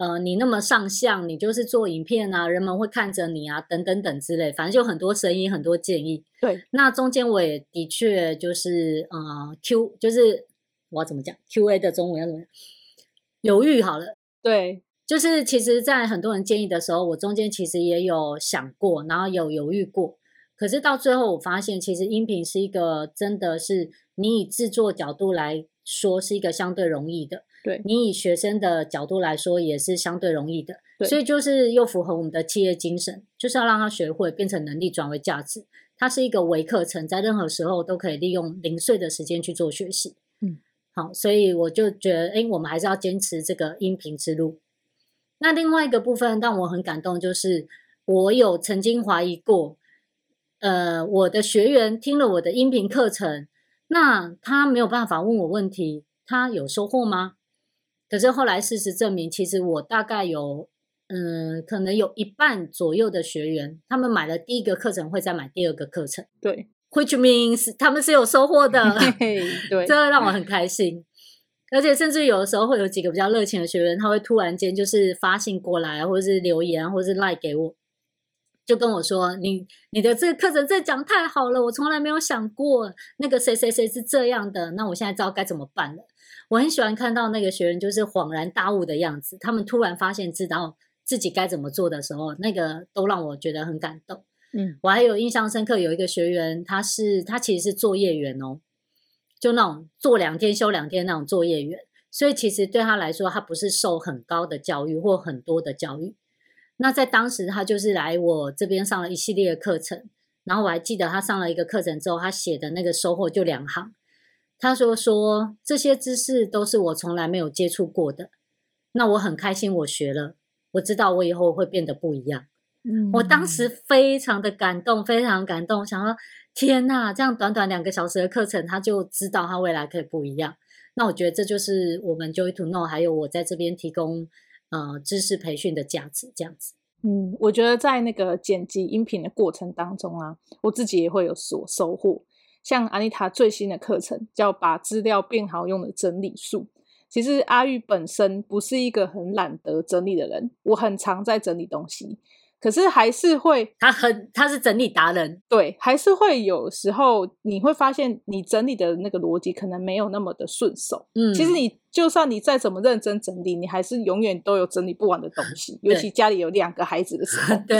呃，你那么上相，你就是做影片啊，人们会看着你啊，等等等之类，反正就很多声音，很多建议。对，那中间我也的确就是呃，Q 就是我要怎么讲，QA 的中文要怎么样？犹豫好了。对，就是其实，在很多人建议的时候，我中间其实也有想过，然后有犹豫过，可是到最后我发现，其实音频是一个真的是你以制作角度来说，是一个相对容易的。对，你以学生的角度来说，也是相对容易的，对，所以就是又符合我们的企业精神，就是要让他学会变成能力转为价值。它是一个微课程，在任何时候都可以利用零碎的时间去做学习。嗯，好，所以我就觉得，哎，我们还是要坚持这个音频之路。那另外一个部分让我很感动，就是我有曾经怀疑过，呃，我的学员听了我的音频课程，那他没有办法问我问题，他有收获吗？可是后来事实证明，其实我大概有，嗯，可能有一半左右的学员，他们买了第一个课程，会再买第二个课程。对，which means 他们是有收获的。对，这让我很开心。而且甚至有的时候会有几个比较热情的学员，他会突然间就是发信过来，或者是留言，或者是赖给我，就跟我说：“你你的这个课程这讲太好了，我从来没有想过那个谁谁谁是这样的，那我现在知道该怎么办了。”我很喜欢看到那个学员就是恍然大悟的样子，他们突然发现知道自己该怎么做的时候，那个都让我觉得很感动。嗯，我还有印象深刻，有一个学员，他是他其实是作业员哦，就那种做两天休两天那种作业员，所以其实对他来说，他不是受很高的教育或很多的教育。那在当时，他就是来我这边上了一系列的课程，然后我还记得他上了一个课程之后，他写的那个收获就两行。他说：“说这些知识都是我从来没有接触过的，那我很开心，我学了，我知道我以后会变得不一样。嗯，我当时非常的感动，非常感动，想说天哪，这样短短两个小时的课程，他就知道他未来可以不一样。那我觉得这就是我们 Joy to Know，还有我在这边提供呃知识培训的价值，这样子。嗯，我觉得在那个剪辑音频的过程当中啊，我自己也会有所收获。”像安妮塔最新的课程叫“把资料变好用的整理术”。其实阿玉本身不是一个很懒得整理的人，我很常在整理东西，可是还是会，他很他是整理达人，对，还是会有时候你会发现你整理的那个逻辑可能没有那么的顺手。嗯，其实你就算你再怎么认真整理，你还是永远都有整理不完的东西，尤其家里有两个孩子的时候。对。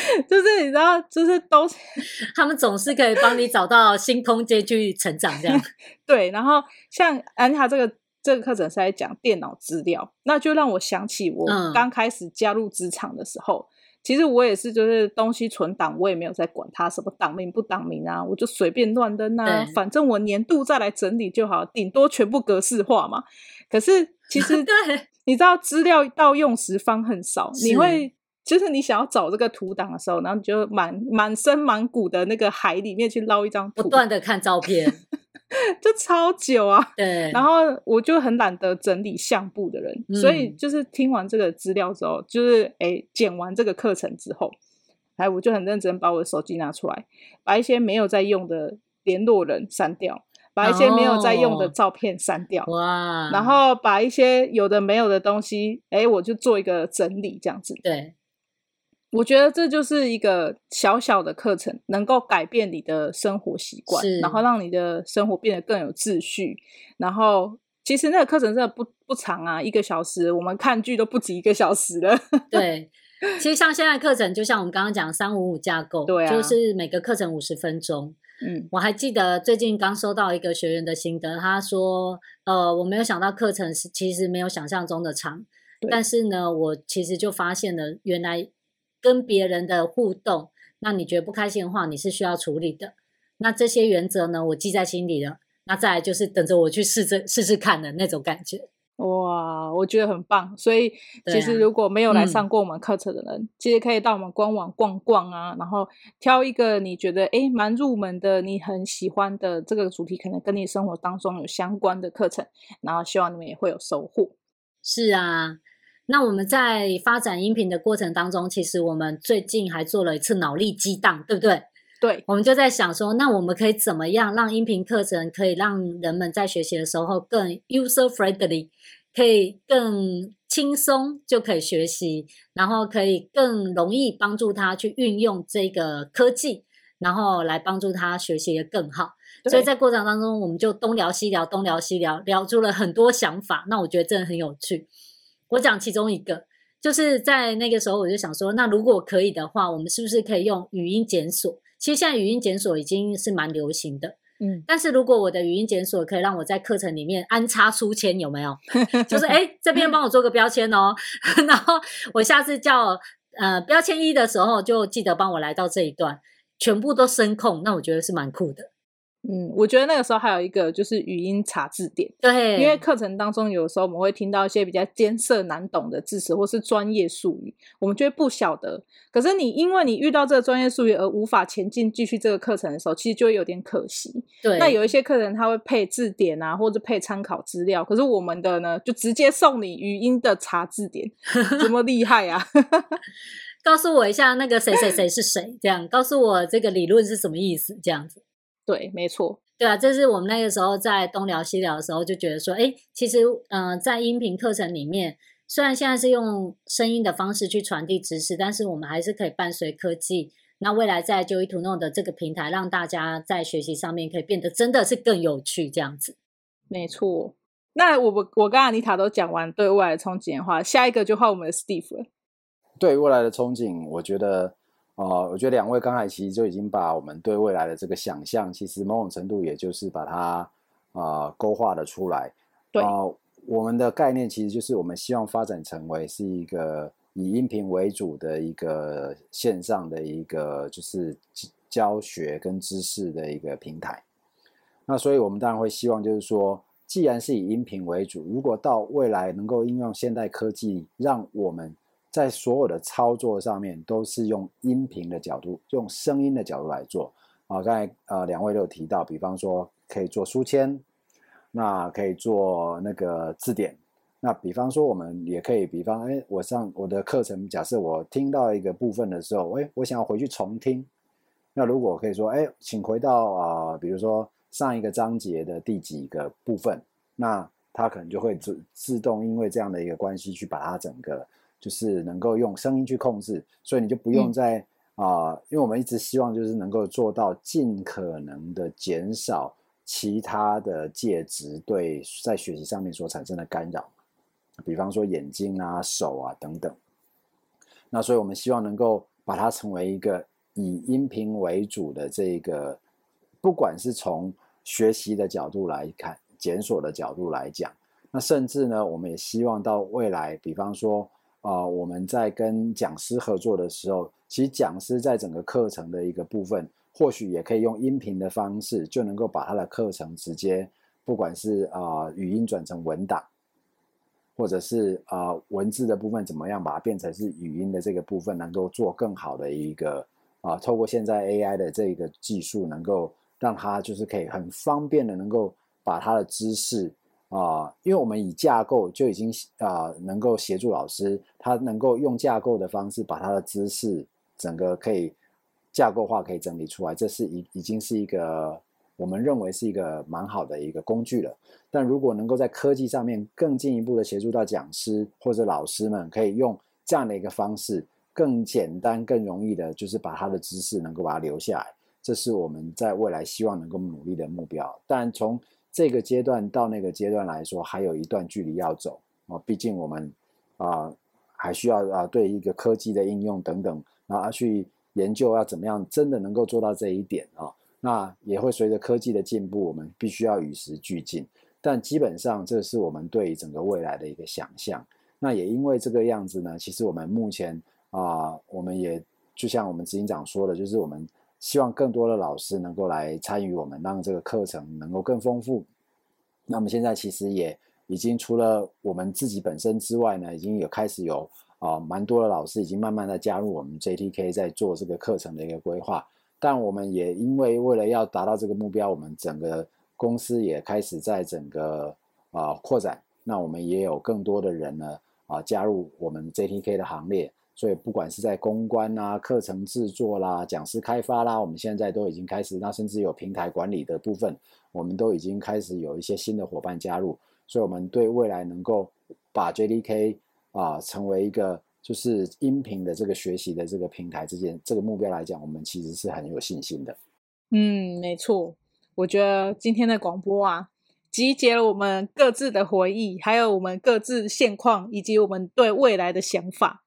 就是你知道，就是都 他们总是可以帮你找到新空间去成长，这样 对。然后像安塔这个这个课程是在讲电脑资料，那就让我想起我刚开始加入职场的时候。嗯其实我也是，就是东西存档，我也没有在管它什么档名不档名啊，我就随便乱扔啊，反正我年度再来整理就好，顶多全部格式化嘛。可是其实，对，你知道资料到用时方很少，你会就是你想要找这个图档的时候，然后你就满满身满谷的那个海里面去捞一张图，不断的看照片。就超久啊，对，然后我就很懒得整理相簿的人，嗯、所以就是听完这个资料之后，就是哎，剪完这个课程之后，哎，我就很认真把我的手机拿出来，把一些没有在用的联络人删掉，把一些没有在用的照片删掉，哇，然后把一些有的没有的东西，哎，我就做一个整理，这样子，对。我觉得这就是一个小小的课程，能够改变你的生活习惯，然后让你的生活变得更有秩序。然后，其实那个课程真的不不长啊，一个小时，我们看剧都不止一个小时了。对，其实像现在课程，就像我们刚刚讲三五五架构，对啊，就是每个课程五十分钟。嗯，我还记得最近刚收到一个学员的心得，他说：“呃，我没有想到课程是其实没有想象中的长，但是呢，我其实就发现了原来。”跟别人的互动，那你觉得不开心的话，你是需要处理的。那这些原则呢，我记在心里了。那再来就是等着我去试着试试看的那种感觉。哇，我觉得很棒。所以其实如果没有来上过我们课程的人，啊嗯、其实可以到我们官网逛逛啊，然后挑一个你觉得诶蛮入门的，你很喜欢的这个主题，可能跟你生活当中有相关的课程，然后希望你们也会有收获。是啊。那我们在发展音频的过程当中，其实我们最近还做了一次脑力激荡，对不对？对，我们就在想说，那我们可以怎么样让音频课程可以让人们在学习的时候更 user friendly，可以更轻松就可以学习，然后可以更容易帮助他去运用这个科技，然后来帮助他学习的更好。所以在过程当中，我们就东聊西聊，东聊西聊，聊出了很多想法。那我觉得真的很有趣。我讲其中一个，就是在那个时候，我就想说，那如果可以的话，我们是不是可以用语音检索？其实现在语音检索已经是蛮流行的，嗯。但是如果我的语音检索可以让我在课程里面安插书签，有没有？就是哎，这边帮我做个标签哦，然后我下次叫呃标签一的时候，就记得帮我来到这一段，全部都声控，那我觉得是蛮酷的。嗯，我觉得那个时候还有一个就是语音查字典，对，因为课程当中有时候我们会听到一些比较艰涩难懂的字词或是专业术语，我们就会不晓得。可是你因为你遇到这个专业术语而无法前进继续这个课程的时候，其实就会有点可惜。对，那有一些课程他会配字典啊，或者配参考资料，可是我们的呢，就直接送你语音的查字典，这么厉害啊！告诉我一下那个谁谁谁是谁，这样告诉我这个理论是什么意思，这样子。对，没错，对啊，这是我们那个时候在东聊西聊的时候就觉得说，哎，其实，嗯、呃，在音频课程里面，虽然现在是用声音的方式去传递知识，但是我们还是可以伴随科技。那未来在 Joy to Know 的这个平台，让大家在学习上面可以变得真的是更有趣，这样子。没错。那我我我跟阿妮塔都讲完对未来的憧憬的话，下一个就换我们的 Steve 了。对未来的憧憬，我觉得。啊、呃，我觉得两位刚才其实就已经把我们对未来的这个想象，其实某种程度也就是把它啊、呃、勾画了出来。对啊、呃，我们的概念其实就是我们希望发展成为是一个以音频为主的一个线上的一个就是教学跟知识的一个平台。那所以我们当然会希望就是说，既然是以音频为主，如果到未来能够应用现代科技，让我们在所有的操作上面都是用音频的角度，用声音的角度来做啊。刚才呃两位都有提到，比方说可以做书签，那可以做那个字典。那比方说我们也可以，比方哎，我上我的课程，假设我听到一个部分的时候，哎，我想要回去重听。那如果可以说，哎，请回到啊、比如说上一个章节的第几个部分，那它可能就会自自动因为这样的一个关系去把它整个。就是能够用声音去控制，所以你就不用再啊、嗯呃，因为我们一直希望就是能够做到尽可能的减少其他的介质对在学习上面所产生的干扰，比方说眼睛啊、手啊等等。那所以我们希望能够把它成为一个以音频为主的这个，不管是从学习的角度来看，检索的角度来讲，那甚至呢，我们也希望到未来，比方说啊、我们在跟讲师合作的时候，其实讲师在整个课程的一个部分，或许也可以用音频的方式，就能够把他的课程直接，不管是啊、语音转成文档，或者是啊、文字的部分怎么样把它变成是语音的这个部分，能够做更好的一个啊、透过现在 AI 的这个技术，能够让他就是可以很方便的能够。把他的知识啊、因为我们以架构就已经啊、能够协助老师，他能够用架构的方式把他的知识整个可以架构化，可以整理出来，这是已已经是一个我们认为是一个蛮好的一个工具了。但如果能够在科技上面更进一步的协助到讲师或者老师们，可以用这样的一个方式，更简单、更容易的，就是把他的知识能够把它留下来，这是我们在未来希望能够努力的目标。但从这个阶段到那个阶段来说，还有一段距离要走啊！毕竟我们啊，还需要啊，对一个科技的应用等等，然后去研究要怎么样真的能够做到这一点啊。那也会随着科技的进步，我们必须要与时俱进。但基本上，这是我们对整个未来的一个想象。那也因为这个样子呢，其实我们目前啊，我们也就像我们执行长说的，就是我们。希望更多的老师能够来参与我们，让这个课程能够更丰富。那我们现在其实也已经除了我们自己本身之外呢，已经有开始有啊蛮多的老师已经慢慢的加入我们 JTK 在做这个课程的一个规划。但我们也因为为了要达到这个目标，我们整个公司也开始在整个啊扩展。那我们也有更多的人呢啊加入我们 JTK 的行列。所以不管是在公关啦、课程制作啦、讲师开发啦，我们现在都已经开始，那甚至有平台管理的部分，我们都已经开始有一些新的伙伴加入。所以，我们对未来能够把 JDK 啊成为一个就是音频的这个学习的这个平台之间这个目标来讲，我们其实是很有信心的。嗯，没错，我觉得今天的广播啊，集结了我们各自的回忆，还有我们各自现况，以及我们对未来的想法。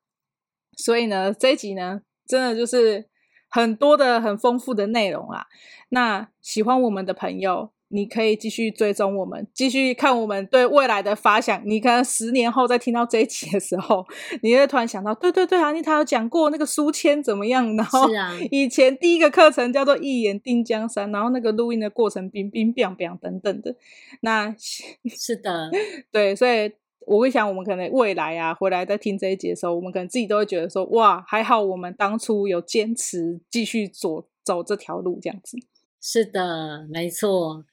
所以呢，这一集呢，真的就是很多的很丰富的内容啊。那喜欢我们的朋友，你可以继续追踪我们，继续看我们对未来的发想。你可能十年后再听到这一集的时候，你会突然想到，对对对，安妮塔有讲过那个书签怎么样？然后以前第一个课程叫做一眼定江山，然后那个录音的过程冰冰冰冰等等的。那是的，对，所以。我会想，我们可能未来啊，回来再听这一集的时候，我们可能自己都会觉得说，哇，还好我们当初有坚持继续走走这条路，这样子。是的，没错。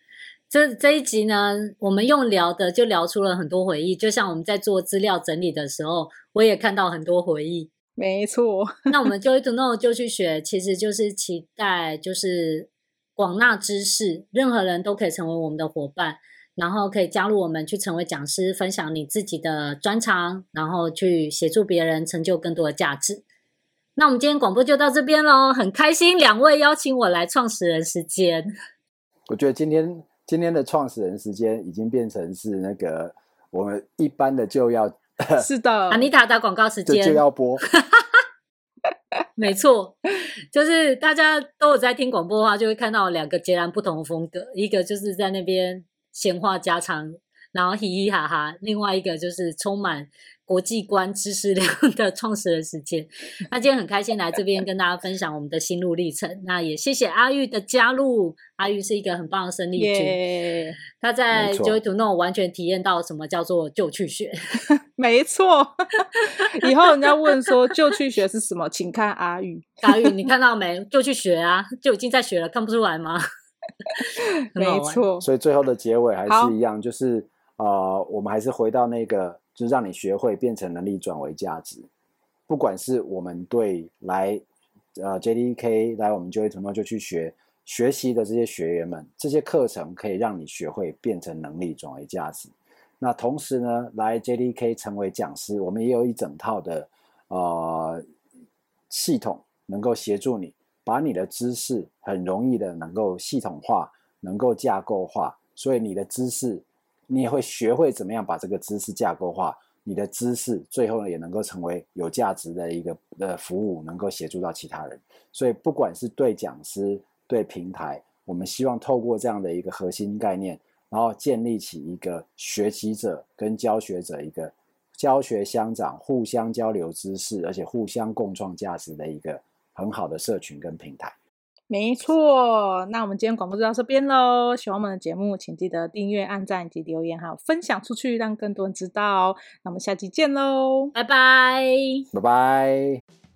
这这一集呢，我们用聊的就聊出了很多回忆，就像我们在做资料整理的时候，我也看到很多回忆。没错。那我们 Joy to Know 就去学，其实就是期待，就是广纳知识，任何人都可以成为我们的伙伴。然后可以加入我们，去成为讲师，分享你自己的专长，然后去协助别人成就更多的价值。那我们今天广播就到这边喽，很开心两位邀请我来创始人时间。我觉得今天今天的创始人时间已经变成是那个我们一般的就要 是的，安妮塔打广告时间就，就要播，没错，就是大家都有在听广播的话，就会看到两个截然不同的风格，一个就是在那边。闲话家常，然后嘻嘻哈哈。另外一个就是充满国际观、知识量的 创始人时间。那今天很开心来这边跟大家分享我们的心路历程。那也谢谢阿玉的加入，阿玉是一个很棒的生力军。Yeah, 他在 Joy to Know 完全体验到什么叫做就去学。没错，以后人家问说就去学是什么，请看阿玉。阿玉，你看到没？就去学啊，就已经在学了，看不出来吗？没错，所以最后的结尾还是一样，就是呃，我们还是回到那个，就是让你学会变成能力转为价值。不管是我们对来呃 JDK 来我们 Joy to Know 就去学学习的这些学员们，这些课程可以让你学会变成能力转为价值。那同时呢，来 JDK 成为讲师，我们也有一整套的呃系统能够协助你。把你的知识很容易的能够系统化，能够架构化，所以你的知识，你也会学会怎么样把这个知识架构化，你的知识最后呢也能够成为有价值的一个的服务，能够协助到其他人。所以不管是对讲师、对平台，我们希望透过这样的一个核心概念，然后建立起一个学习者跟教学者一个教学相长、互相交流知识，而且互相共创价值的一个很好的社群跟平台。没错，那我们今天广播就到这边喽。喜欢我们的节目，请记得订阅、按赞以及留言，还有分享出去，让更多人知道。那我们下期见喽，拜拜，拜拜。